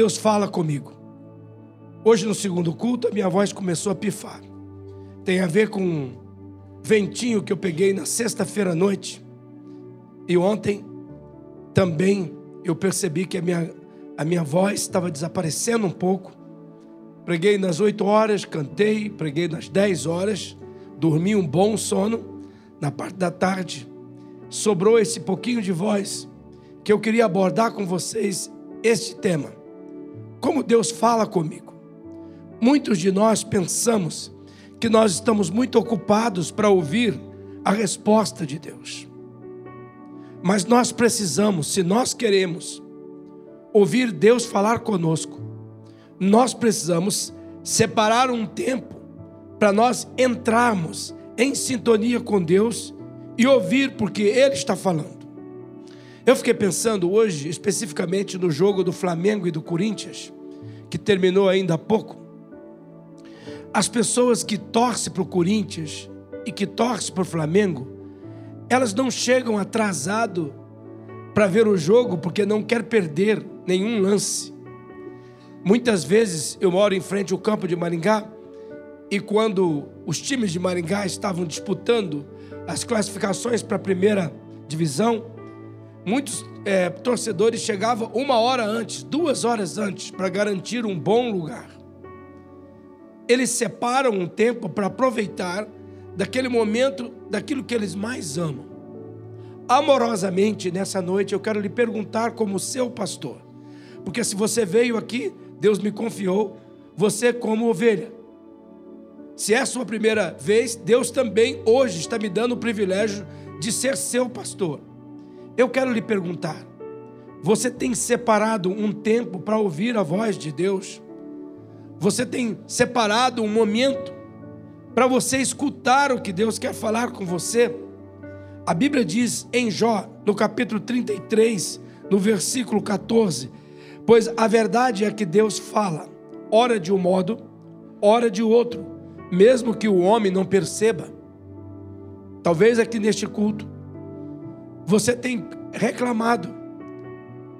Deus fala comigo. Hoje, no segundo culto, a minha voz começou a pifar. Tem a ver com um ventinho que eu peguei na sexta-feira à noite. E ontem também eu percebi que a minha, a minha voz estava desaparecendo um pouco. Preguei nas 8 horas, cantei, preguei nas 10 horas, dormi um bom sono. Na parte da tarde, sobrou esse pouquinho de voz que eu queria abordar com vocês este tema. Como Deus fala comigo. Muitos de nós pensamos que nós estamos muito ocupados para ouvir a resposta de Deus. Mas nós precisamos, se nós queremos ouvir Deus falar conosco, nós precisamos separar um tempo para nós entrarmos em sintonia com Deus e ouvir porque Ele está falando. Eu fiquei pensando hoje, especificamente no jogo do Flamengo e do Corinthians, que terminou ainda há pouco. As pessoas que torcem para o Corinthians e que torcem para o Flamengo, elas não chegam atrasado para ver o jogo porque não quer perder nenhum lance. Muitas vezes eu moro em frente ao campo de Maringá e quando os times de Maringá estavam disputando as classificações para a primeira divisão, muitos é, torcedores chegavam uma hora antes, duas horas antes, para garantir um bom lugar. Eles separam um tempo para aproveitar daquele momento, daquilo que eles mais amam. Amorosamente, nessa noite, eu quero lhe perguntar, como seu pastor, porque se você veio aqui Deus me confiou você como ovelha. Se é a sua primeira vez, Deus também hoje está me dando o privilégio de ser seu pastor. Eu quero lhe perguntar: você tem separado um tempo para ouvir a voz de Deus? Você tem separado um momento para você escutar o que Deus quer falar com você? A Bíblia diz em Jó, no capítulo 33, no versículo 14: Pois a verdade é que Deus fala, ora de um modo, ora de outro, mesmo que o homem não perceba. Talvez aqui neste culto você tenha reclamado.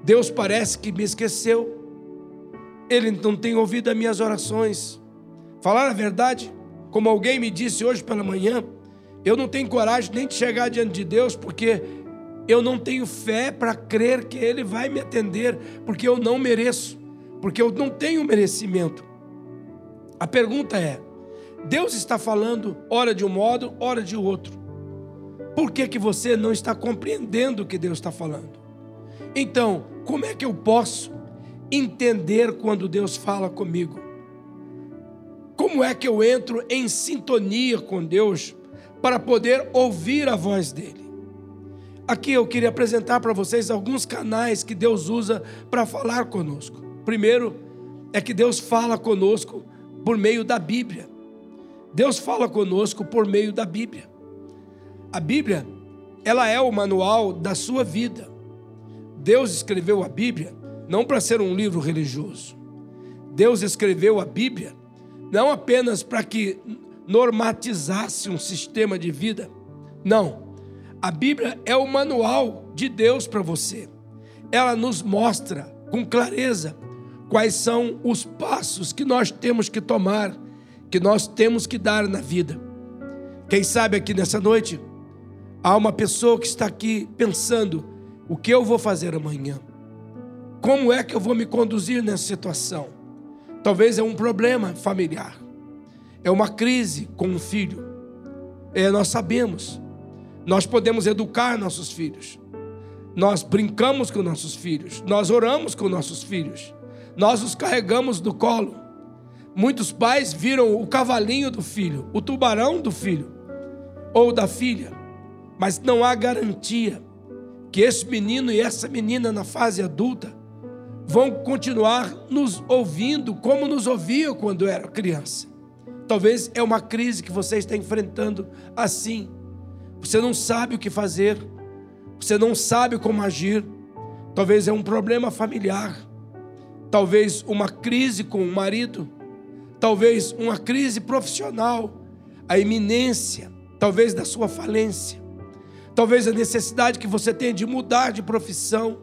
Deus parece que me esqueceu. Ele não tem ouvido as minhas orações. Falar a verdade, como alguém me disse hoje pela manhã, eu não tenho coragem nem de chegar diante de Deus, porque eu não tenho fé para crer que Ele vai me atender, porque eu não mereço, porque eu não tenho merecimento. A pergunta é: Deus está falando hora de um modo, hora de outro. Por que, que você não está compreendendo o que Deus está falando? Então, como é que eu posso entender quando Deus fala comigo? Como é que eu entro em sintonia com Deus para poder ouvir a voz dele? Aqui eu queria apresentar para vocês alguns canais que Deus usa para falar conosco. Primeiro é que Deus fala conosco por meio da Bíblia. Deus fala conosco por meio da Bíblia. A Bíblia, ela é o manual da sua vida. Deus escreveu a Bíblia não para ser um livro religioso. Deus escreveu a Bíblia não apenas para que normatizasse um sistema de vida. Não a Bíblia é o manual de Deus para você. Ela nos mostra com clareza quais são os passos que nós temos que tomar, que nós temos que dar na vida. Quem sabe aqui nessa noite há uma pessoa que está aqui pensando: o que eu vou fazer amanhã? Como é que eu vou me conduzir nessa situação? Talvez é um problema familiar, é uma crise com um filho. É, nós sabemos nós podemos educar nossos filhos. Nós brincamos com nossos filhos. Nós oramos com nossos filhos. Nós os carregamos do colo. Muitos pais viram o cavalinho do filho, o tubarão do filho ou da filha, mas não há garantia que esse menino e essa menina na fase adulta vão continuar nos ouvindo como nos ouviam quando era criança. Talvez é uma crise que você está enfrentando assim. Você não sabe o que fazer, você não sabe como agir. Talvez é um problema familiar, talvez uma crise com o marido, talvez uma crise profissional, a iminência, talvez da sua falência, talvez a necessidade que você tem de mudar de profissão,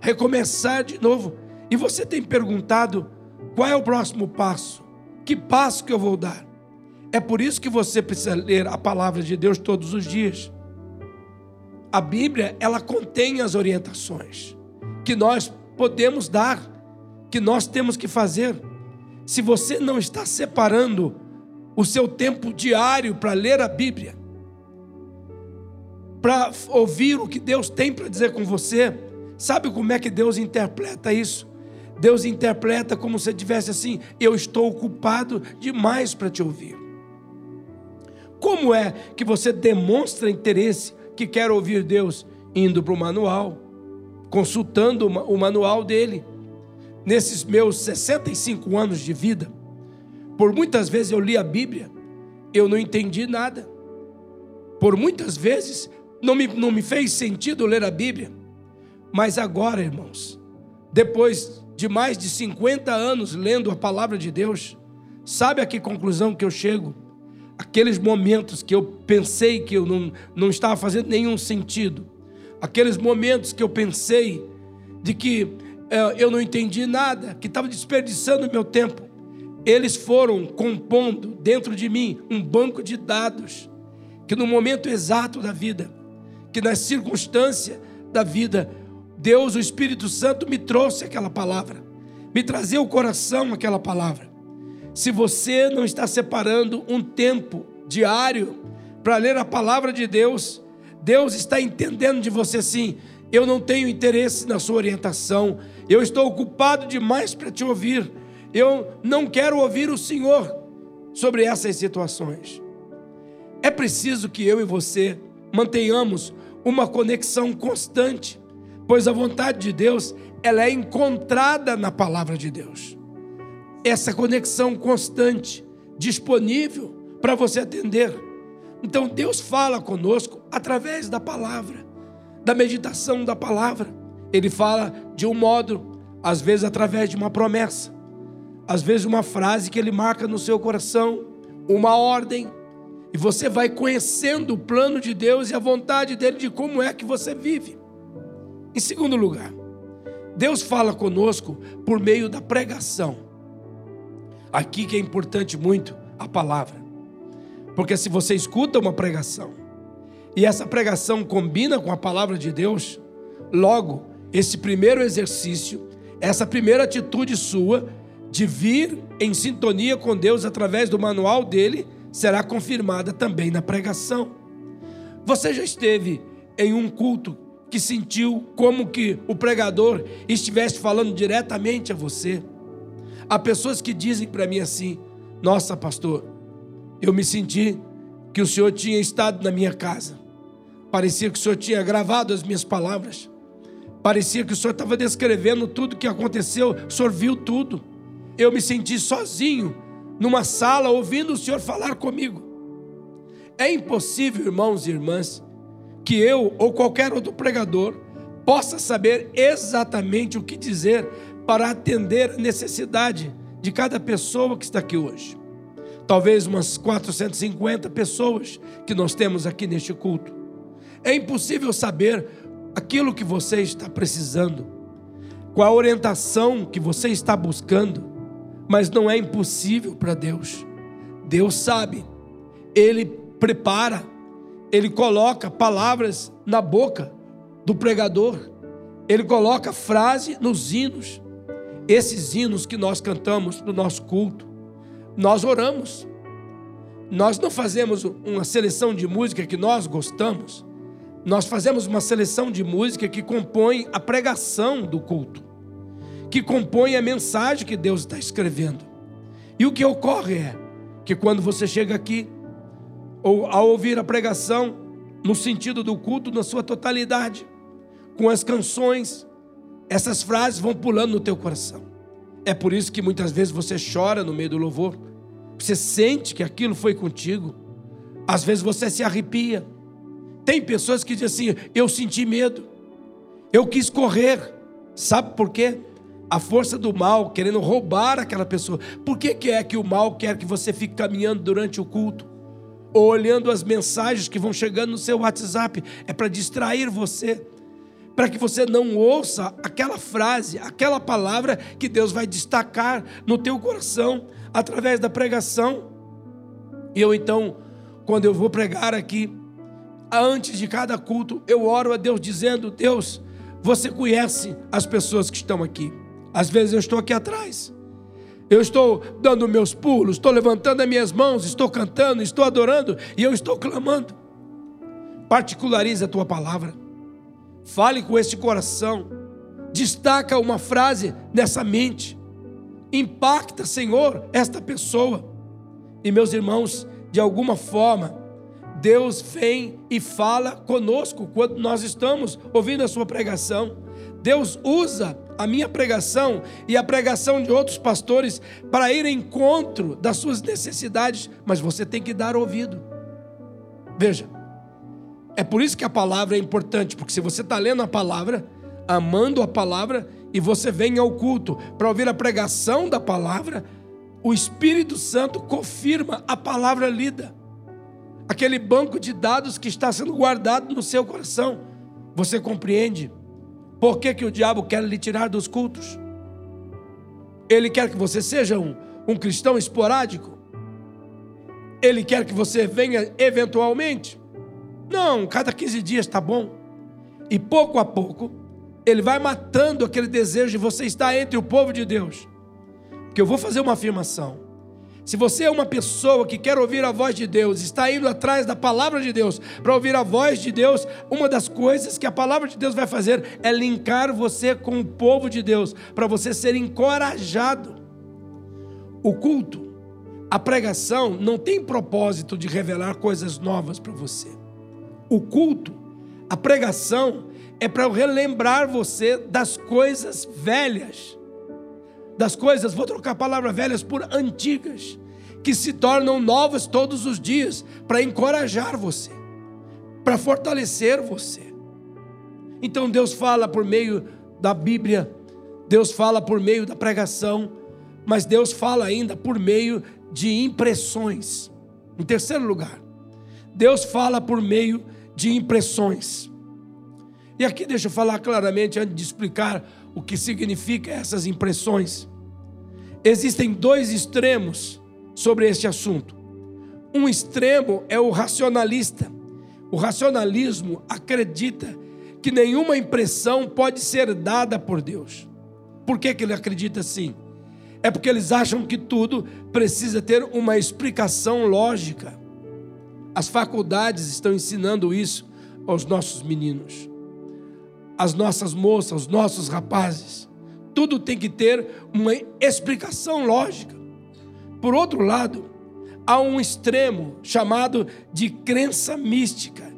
recomeçar de novo. E você tem perguntado qual é o próximo passo? Que passo que eu vou dar? É por isso que você precisa ler a palavra de Deus todos os dias. A Bíblia, ela contém as orientações que nós podemos dar, que nós temos que fazer. Se você não está separando o seu tempo diário para ler a Bíblia, para ouvir o que Deus tem para dizer com você, sabe como é que Deus interpreta isso? Deus interpreta como se tivesse assim: eu estou ocupado demais para te ouvir. Como é que você demonstra interesse que quer ouvir Deus? Indo para o manual, consultando o manual dele. Nesses meus 65 anos de vida, por muitas vezes eu li a Bíblia, eu não entendi nada. Por muitas vezes não me, não me fez sentido ler a Bíblia. Mas agora, irmãos, depois de mais de 50 anos lendo a palavra de Deus, sabe a que conclusão que eu chego? Aqueles momentos que eu pensei que eu não, não estava fazendo nenhum sentido, aqueles momentos que eu pensei de que é, eu não entendi nada, que estava desperdiçando meu tempo, eles foram compondo dentro de mim um banco de dados que no momento exato da vida, que na circunstância da vida, Deus, o Espírito Santo, me trouxe aquela palavra, me trazia o coração aquela palavra. Se você não está separando um tempo diário para ler a palavra de Deus, Deus está entendendo de você assim: eu não tenho interesse na sua orientação, eu estou ocupado demais para te ouvir eu não quero ouvir o Senhor sobre essas situações. É preciso que eu e você mantenhamos uma conexão constante, pois a vontade de Deus, ela é encontrada na palavra de Deus. Essa conexão constante, disponível para você atender. Então Deus fala conosco através da palavra, da meditação da palavra. Ele fala de um modo, às vezes através de uma promessa, às vezes uma frase que ele marca no seu coração, uma ordem, e você vai conhecendo o plano de Deus e a vontade dele de como é que você vive. Em segundo lugar, Deus fala conosco por meio da pregação. Aqui que é importante muito a palavra. Porque se você escuta uma pregação e essa pregação combina com a palavra de Deus, logo esse primeiro exercício, essa primeira atitude sua de vir em sintonia com Deus através do manual dele, será confirmada também na pregação. Você já esteve em um culto que sentiu como que o pregador estivesse falando diretamente a você? Há pessoas que dizem para mim assim: Nossa, pastor, eu me senti que o senhor tinha estado na minha casa. Parecia que o senhor tinha gravado as minhas palavras. Parecia que o senhor estava descrevendo tudo que aconteceu, o senhor viu tudo eu me senti sozinho numa sala ouvindo o Senhor falar comigo. É impossível, irmãos e irmãs, que eu ou qualquer outro pregador possa saber exatamente o que dizer para atender a necessidade de cada pessoa que está aqui hoje. Talvez umas 450 pessoas que nós temos aqui neste culto. É impossível saber aquilo que você está precisando, qual a orientação que você está buscando mas não é impossível para Deus. Deus sabe, Ele prepara, Ele coloca palavras na boca do pregador, Ele coloca frase nos hinos. Esses hinos que nós cantamos no nosso culto, nós oramos. Nós não fazemos uma seleção de música que nós gostamos, nós fazemos uma seleção de música que compõe a pregação do culto que compõe a mensagem que Deus está escrevendo. E o que ocorre é que quando você chega aqui, ou ao ouvir a pregação, no sentido do culto na sua totalidade, com as canções, essas frases vão pulando no teu coração. É por isso que muitas vezes você chora no meio do louvor. Você sente que aquilo foi contigo. Às vezes você se arrepia. Tem pessoas que dizem assim: Eu senti medo. Eu quis correr. Sabe por quê? A força do mal querendo roubar aquela pessoa. Por que, que é que o mal quer que você fique caminhando durante o culto? Ou olhando as mensagens que vão chegando no seu WhatsApp? É para distrair você. para que você não ouça aquela frase, aquela palavra que Deus vai destacar no teu coração através da pregação. E eu então, quando eu vou pregar aqui, antes de cada culto, eu oro a Deus dizendo: Deus, você conhece as pessoas que estão aqui. Às vezes eu estou aqui atrás. Eu estou dando meus pulos, estou levantando as minhas mãos, estou cantando, estou adorando e eu estou clamando. Particularize a tua palavra. Fale com este coração. Destaca uma frase nessa mente. Impacta, Senhor, esta pessoa. E meus irmãos, de alguma forma, Deus vem e fala conosco quando nós estamos ouvindo a sua pregação. Deus usa a minha pregação e a pregação de outros pastores para ir em encontro das suas necessidades, mas você tem que dar ouvido. Veja, é por isso que a palavra é importante, porque se você está lendo a palavra, amando a palavra, e você vem ao culto para ouvir a pregação da palavra, o Espírito Santo confirma a palavra lida. Aquele banco de dados que está sendo guardado no seu coração. Você compreende por que, que o diabo quer lhe tirar dos cultos? Ele quer que você seja um, um cristão esporádico? Ele quer que você venha eventualmente? Não, cada 15 dias está bom. E pouco a pouco, ele vai matando aquele desejo de você estar entre o povo de Deus. Porque eu vou fazer uma afirmação. Se você é uma pessoa que quer ouvir a voz de Deus, está indo atrás da palavra de Deus para ouvir a voz de Deus, uma das coisas que a palavra de Deus vai fazer é linkar você com o povo de Deus, para você ser encorajado. O culto, a pregação, não tem propósito de revelar coisas novas para você. O culto, a pregação, é para relembrar você das coisas velhas. Das coisas, vou trocar a palavra velhas por antigas, que se tornam novas todos os dias, para encorajar você, para fortalecer você. Então Deus fala por meio da Bíblia, Deus fala por meio da pregação, mas Deus fala ainda por meio de impressões. Em terceiro lugar, Deus fala por meio de impressões. E aqui deixa eu falar claramente, antes de explicar o que significa essas impressões. Existem dois extremos sobre este assunto. Um extremo é o racionalista. O racionalismo acredita que nenhuma impressão pode ser dada por Deus. Por que, que ele acredita assim? É porque eles acham que tudo precisa ter uma explicação lógica. As faculdades estão ensinando isso aos nossos meninos, às nossas moças, aos nossos rapazes. Tudo tem que ter uma explicação lógica. Por outro lado, há um extremo chamado de crença mística.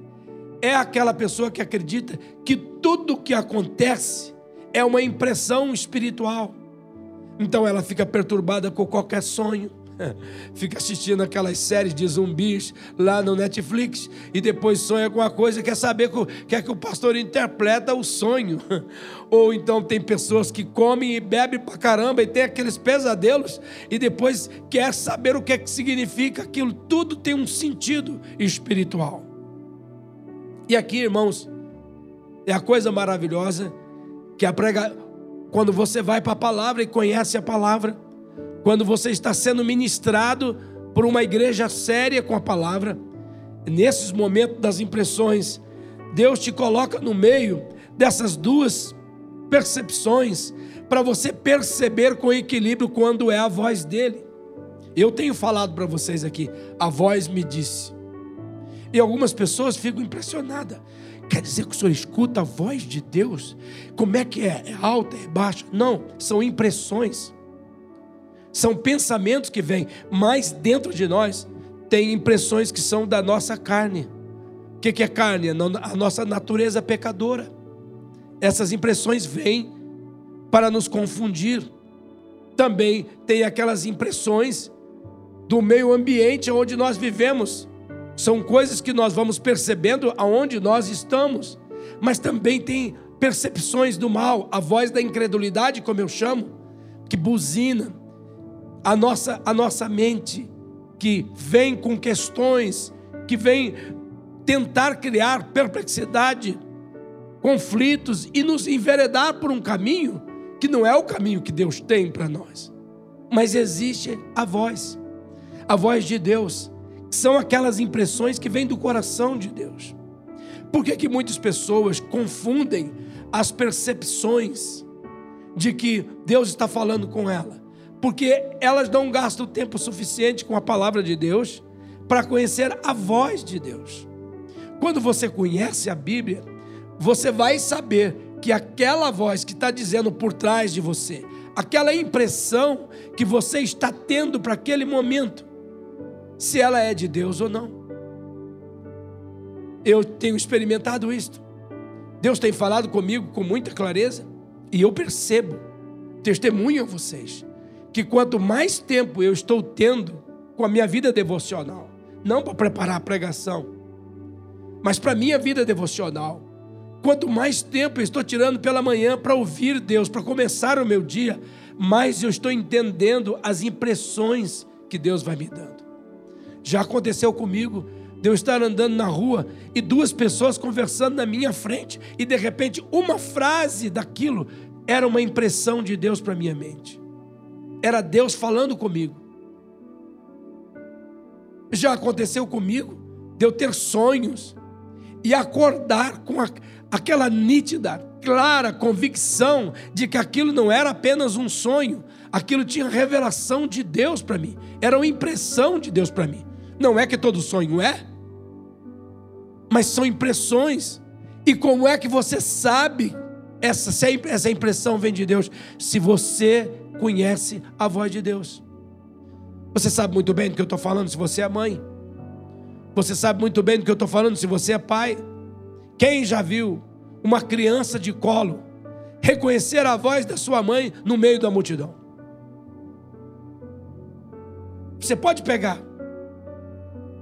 É aquela pessoa que acredita que tudo que acontece é uma impressão espiritual. Então ela fica perturbada com qualquer sonho, fica assistindo aquelas séries de zumbis lá no Netflix e depois sonha com uma coisa, quer saber que, quer que o pastor interpreta o sonho. Ou então tem pessoas que comem e bebem pra caramba e tem aqueles pesadelos e depois quer saber o que é que significa aquilo. Tudo tem um sentido espiritual. E aqui, irmãos, é a coisa maravilhosa que a prega quando você vai para a palavra e conhece a palavra, quando você está sendo ministrado por uma igreja séria com a palavra, nesses momentos das impressões, Deus te coloca no meio dessas duas percepções para você perceber com equilíbrio quando é a voz dele. Eu tenho falado para vocês aqui, a voz me disse. E algumas pessoas ficam impressionadas. Quer dizer que o senhor escuta a voz de Deus? Como é que é? É alta, é baixa? Não, são impressões. São pensamentos que vêm, mas dentro de nós tem impressões que são da nossa carne. O que é carne? A nossa natureza pecadora. Essas impressões vêm para nos confundir. Também tem aquelas impressões do meio ambiente onde nós vivemos. São coisas que nós vamos percebendo aonde nós estamos. Mas também tem percepções do mal, a voz da incredulidade, como eu chamo, que buzina, a nossa, a nossa mente que vem com questões, que vem tentar criar perplexidade. conflitos e nos enveredar por um caminho que não é o caminho que Deus tem para nós. Mas existe a voz, a voz de Deus, que são aquelas impressões que vêm do coração de Deus. Por que, que muitas pessoas confundem as percepções de que Deus está falando com ela? Porque elas não gastam tempo suficiente com a palavra de Deus para conhecer a voz de Deus. Quando você conhece a Bíblia, você vai saber que aquela voz que está dizendo por trás de você, aquela impressão que você está tendo para aquele momento, se ela é de Deus ou não. Eu tenho experimentado isto. Deus tem falado comigo com muita clareza e eu percebo, testemunho a vocês, que quanto mais tempo eu estou tendo com a minha vida devocional, não para preparar a pregação, mas para a minha vida devocional, quanto mais tempo eu estou tirando pela manhã para ouvir Deus, para começar o meu dia, mais eu estou entendendo as impressões que Deus vai me dando. Já aconteceu comigo de eu estar andando na rua e duas pessoas conversando na minha frente e de repente uma frase daquilo era uma impressão de Deus para minha mente. Era Deus falando comigo. Já aconteceu comigo de eu ter sonhos e acordar com a, aquela nítida, clara convicção de que aquilo não era apenas um sonho, aquilo tinha revelação de Deus para mim, era uma impressão de Deus para mim. Não é que todo sonho é, mas são impressões. E como é que você sabe essa, se essa impressão vem de Deus? Se você conhece a voz de Deus. Você sabe muito bem do que eu estou falando se você é mãe. Você sabe muito bem do que eu estou falando se você é pai. Quem já viu uma criança de colo reconhecer a voz da sua mãe no meio da multidão? Você pode pegar.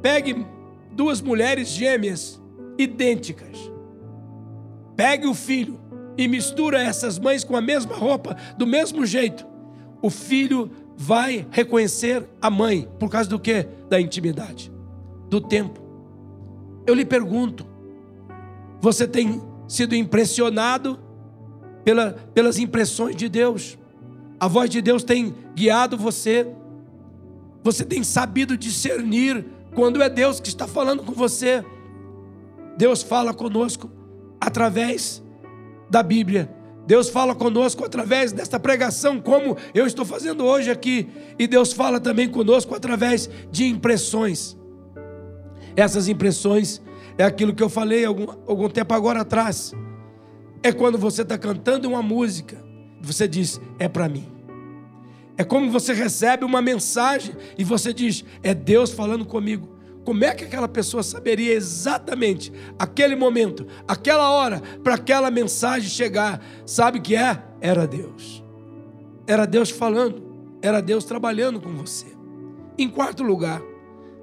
Pegue duas mulheres gêmeas idênticas. Pegue o filho e mistura essas mães com a mesma roupa, do mesmo jeito. O filho vai reconhecer a mãe por causa do que? Da intimidade, do tempo. Eu lhe pergunto: você tem sido impressionado pela, pelas impressões de Deus? A voz de Deus tem guiado você? Você tem sabido discernir quando é Deus que está falando com você, Deus fala conosco através da Bíblia. Deus fala conosco através desta pregação, como eu estou fazendo hoje aqui. E Deus fala também conosco através de impressões. Essas impressões é aquilo que eu falei algum, algum tempo agora atrás. É quando você está cantando uma música, você diz, é para mim. É como você recebe uma mensagem e você diz: É Deus falando comigo. Como é que aquela pessoa saberia exatamente aquele momento, aquela hora, para aquela mensagem chegar? Sabe que é? Era Deus. Era Deus falando, era Deus trabalhando com você. Em quarto lugar,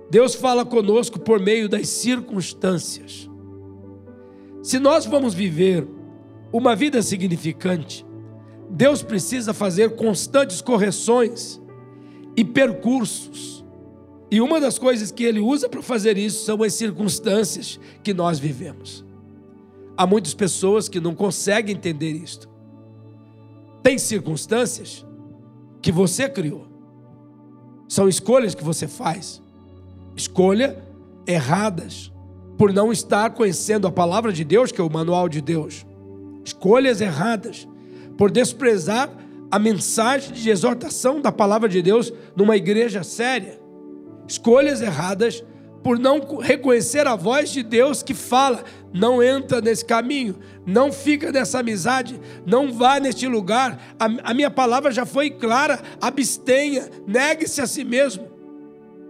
Deus fala conosco por meio das circunstâncias. Se nós vamos viver uma vida significante, Deus precisa fazer constantes correções e percursos. E uma das coisas que ele usa para fazer isso são as circunstâncias que nós vivemos. Há muitas pessoas que não conseguem entender isto. Tem circunstâncias que você criou. São escolhas que você faz. Escolha erradas por não estar conhecendo a palavra de Deus, que é o manual de Deus. Escolhas erradas por desprezar a mensagem de exortação da palavra de Deus numa igreja séria. Escolhas erradas por não reconhecer a voz de Deus que fala: não entra nesse caminho, não fica nessa amizade, não vá neste lugar. A, a minha palavra já foi clara: abstenha, negue-se a si mesmo.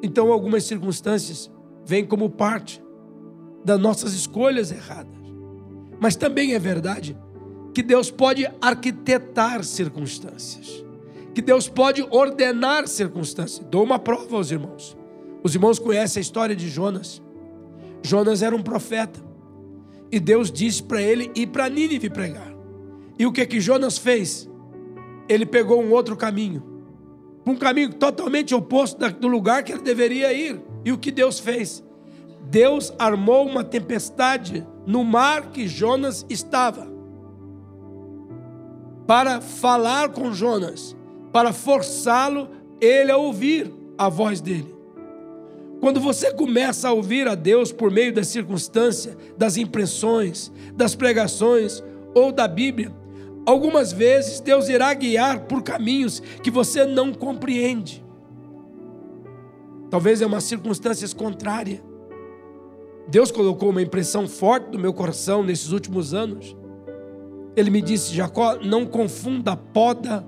Então, algumas circunstâncias vêm como parte das nossas escolhas erradas. Mas também é verdade que Deus pode arquitetar circunstâncias, que Deus pode ordenar circunstâncias. Dou uma prova aos irmãos. Os irmãos conhecem a história de Jonas. Jonas era um profeta e Deus disse para ele ir para Nínive pregar. E o que que Jonas fez? Ele pegou um outro caminho, um caminho totalmente oposto do lugar que ele deveria ir. E o que Deus fez? Deus armou uma tempestade no mar que Jonas estava, para falar com Jonas, para forçá-lo ele a ouvir a voz dele. Quando você começa a ouvir a Deus por meio das circunstâncias, das impressões, das pregações ou da Bíblia, algumas vezes Deus irá guiar por caminhos que você não compreende. Talvez é uma circunstância contrária. Deus colocou uma impressão forte no meu coração nesses últimos anos. Ele me disse: Jacó, não confunda poda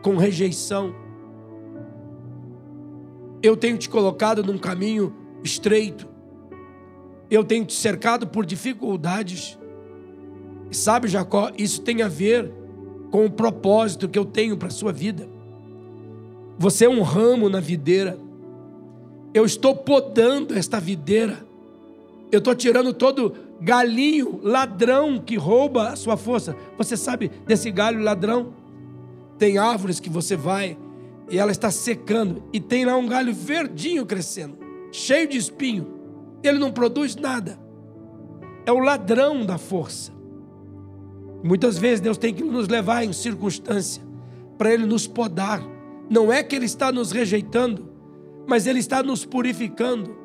com rejeição. Eu tenho te colocado num caminho estreito. Eu tenho te cercado por dificuldades. E sabe, Jacó, isso tem a ver com o propósito que eu tenho para a sua vida. Você é um ramo na videira. Eu estou podando esta videira. Eu estou tirando todo galinho, ladrão que rouba a sua força. Você sabe desse galho ladrão? Tem árvores que você vai e ela está secando e tem lá um galho verdinho crescendo, cheio de espinho. Ele não produz nada. É o ladrão da força. Muitas vezes Deus tem que nos levar em circunstância para Ele nos podar. Não é que Ele está nos rejeitando, mas Ele está nos purificando,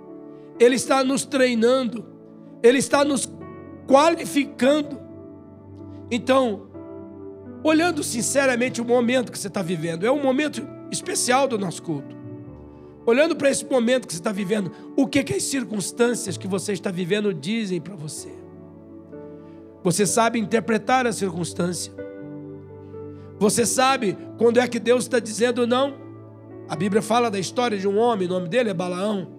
Ele está nos treinando, Ele está nos qualificando. Então, olhando sinceramente o momento que você está vivendo, é um momento especial do nosso culto. Olhando para esse momento que você está vivendo, o que, que as circunstâncias que você está vivendo dizem para você? Você sabe interpretar a circunstância. Você sabe quando é que Deus está dizendo não. A Bíblia fala da história de um homem, o nome dele é Balaão.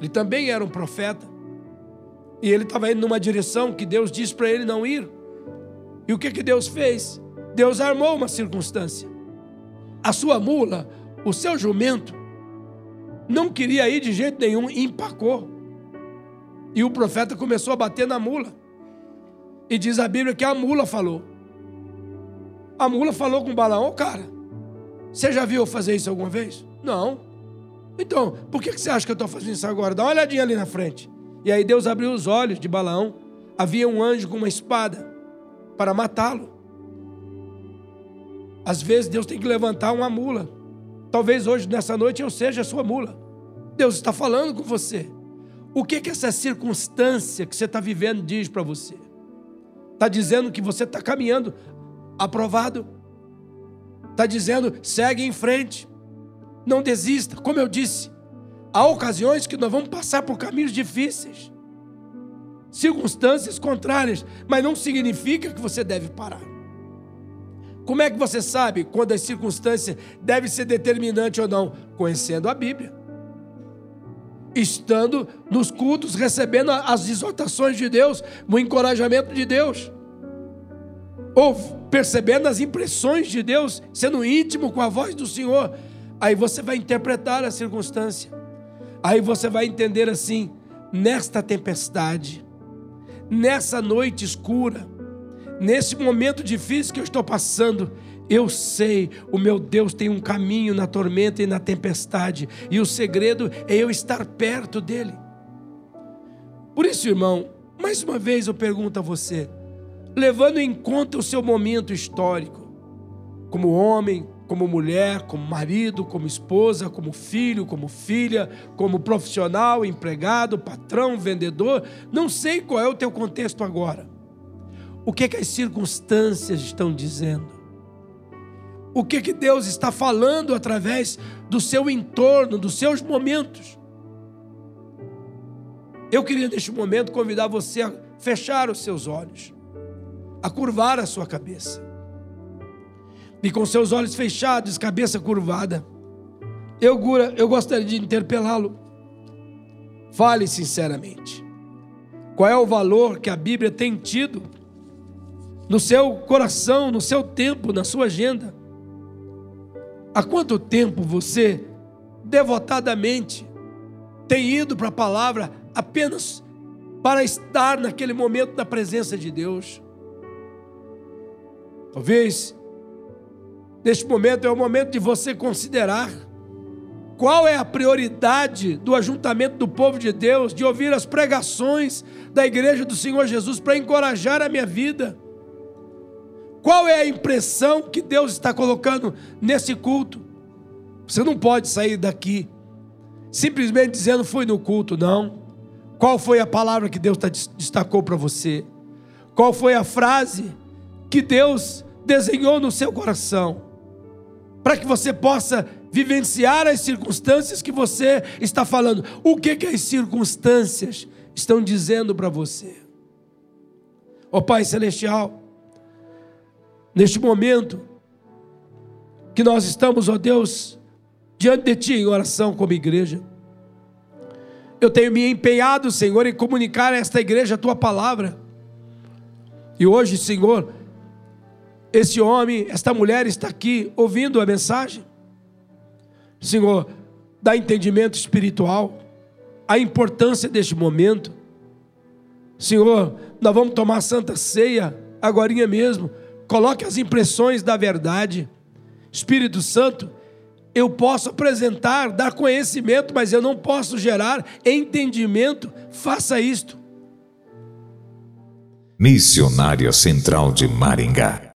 Ele também era um profeta. E ele estava indo numa direção que Deus disse para ele não ir. E o que, que Deus fez? Deus armou uma circunstância a sua mula, o seu jumento, não queria ir de jeito nenhum e empacou. E o profeta começou a bater na mula. E diz a Bíblia que a mula falou. A mula falou com Balaão, cara, você já viu eu fazer isso alguma vez? Não. Então, por que você acha que eu estou fazendo isso agora? Dá uma olhadinha ali na frente. E aí Deus abriu os olhos de Balaão. Havia um anjo com uma espada para matá-lo. Às vezes Deus tem que levantar uma mula. Talvez hoje, nessa noite, eu seja a sua mula. Deus está falando com você. O que, que essa circunstância que você está vivendo diz para você? Está dizendo que você está caminhando aprovado. Está dizendo, segue em frente. Não desista. Como eu disse, há ocasiões que nós vamos passar por caminhos difíceis, circunstâncias contrárias, mas não significa que você deve parar. Como é que você sabe quando as circunstâncias devem ser determinantes ou não? Conhecendo a Bíblia. Estando nos cultos, recebendo as exortações de Deus, o encorajamento de Deus. Ou percebendo as impressões de Deus, sendo íntimo com a voz do Senhor. Aí você vai interpretar a circunstância. Aí você vai entender assim: nesta tempestade, nessa noite escura, nesse momento difícil que eu estou passando, eu sei, o meu Deus tem um caminho na tormenta e na tempestade, e o segredo é eu estar perto dele. Por isso, irmão, mais uma vez eu pergunto a você, levando em conta o seu momento histórico, como homem, como mulher, como marido, como esposa, como filho, como filha, como profissional, empregado, patrão, vendedor, não sei qual é o teu contexto agora. O que, que as circunstâncias estão dizendo? O que, que Deus está falando através do seu entorno, dos seus momentos? Eu queria, neste momento, convidar você a fechar os seus olhos, a curvar a sua cabeça. E com seus olhos fechados, cabeça curvada, eu, eu gostaria de interpelá-lo. Fale sinceramente. Qual é o valor que a Bíblia tem tido no seu coração, no seu tempo, na sua agenda. Há quanto tempo você, devotadamente, tem ido para a palavra apenas para estar naquele momento da presença de Deus? Talvez, neste momento, é o momento de você considerar qual é a prioridade do ajuntamento do povo de Deus, de ouvir as pregações da igreja do Senhor Jesus para encorajar a minha vida? Qual é a impressão que Deus está colocando nesse culto? Você não pode sair daqui simplesmente dizendo fui no culto, não. Qual foi a palavra que Deus destacou para você? Qual foi a frase que Deus desenhou no seu coração? Para que você possa vivenciar as circunstâncias que você está falando. O que, que as circunstâncias estão dizendo para você? Ó oh, Pai Celestial, neste momento que nós estamos, ó Deus, diante de Ti em oração como igreja. Eu tenho me empenhado, Senhor, em comunicar a esta igreja a Tua palavra. E hoje, Senhor, esse homem, esta mulher está aqui ouvindo a mensagem. Senhor, dá entendimento espiritual, a importância deste momento. Senhor, nós vamos tomar santa ceia agora mesmo. Coloque as impressões da verdade. Espírito Santo, eu posso apresentar, dar conhecimento, mas eu não posso gerar entendimento. Faça isto. Missionária Central de Maringá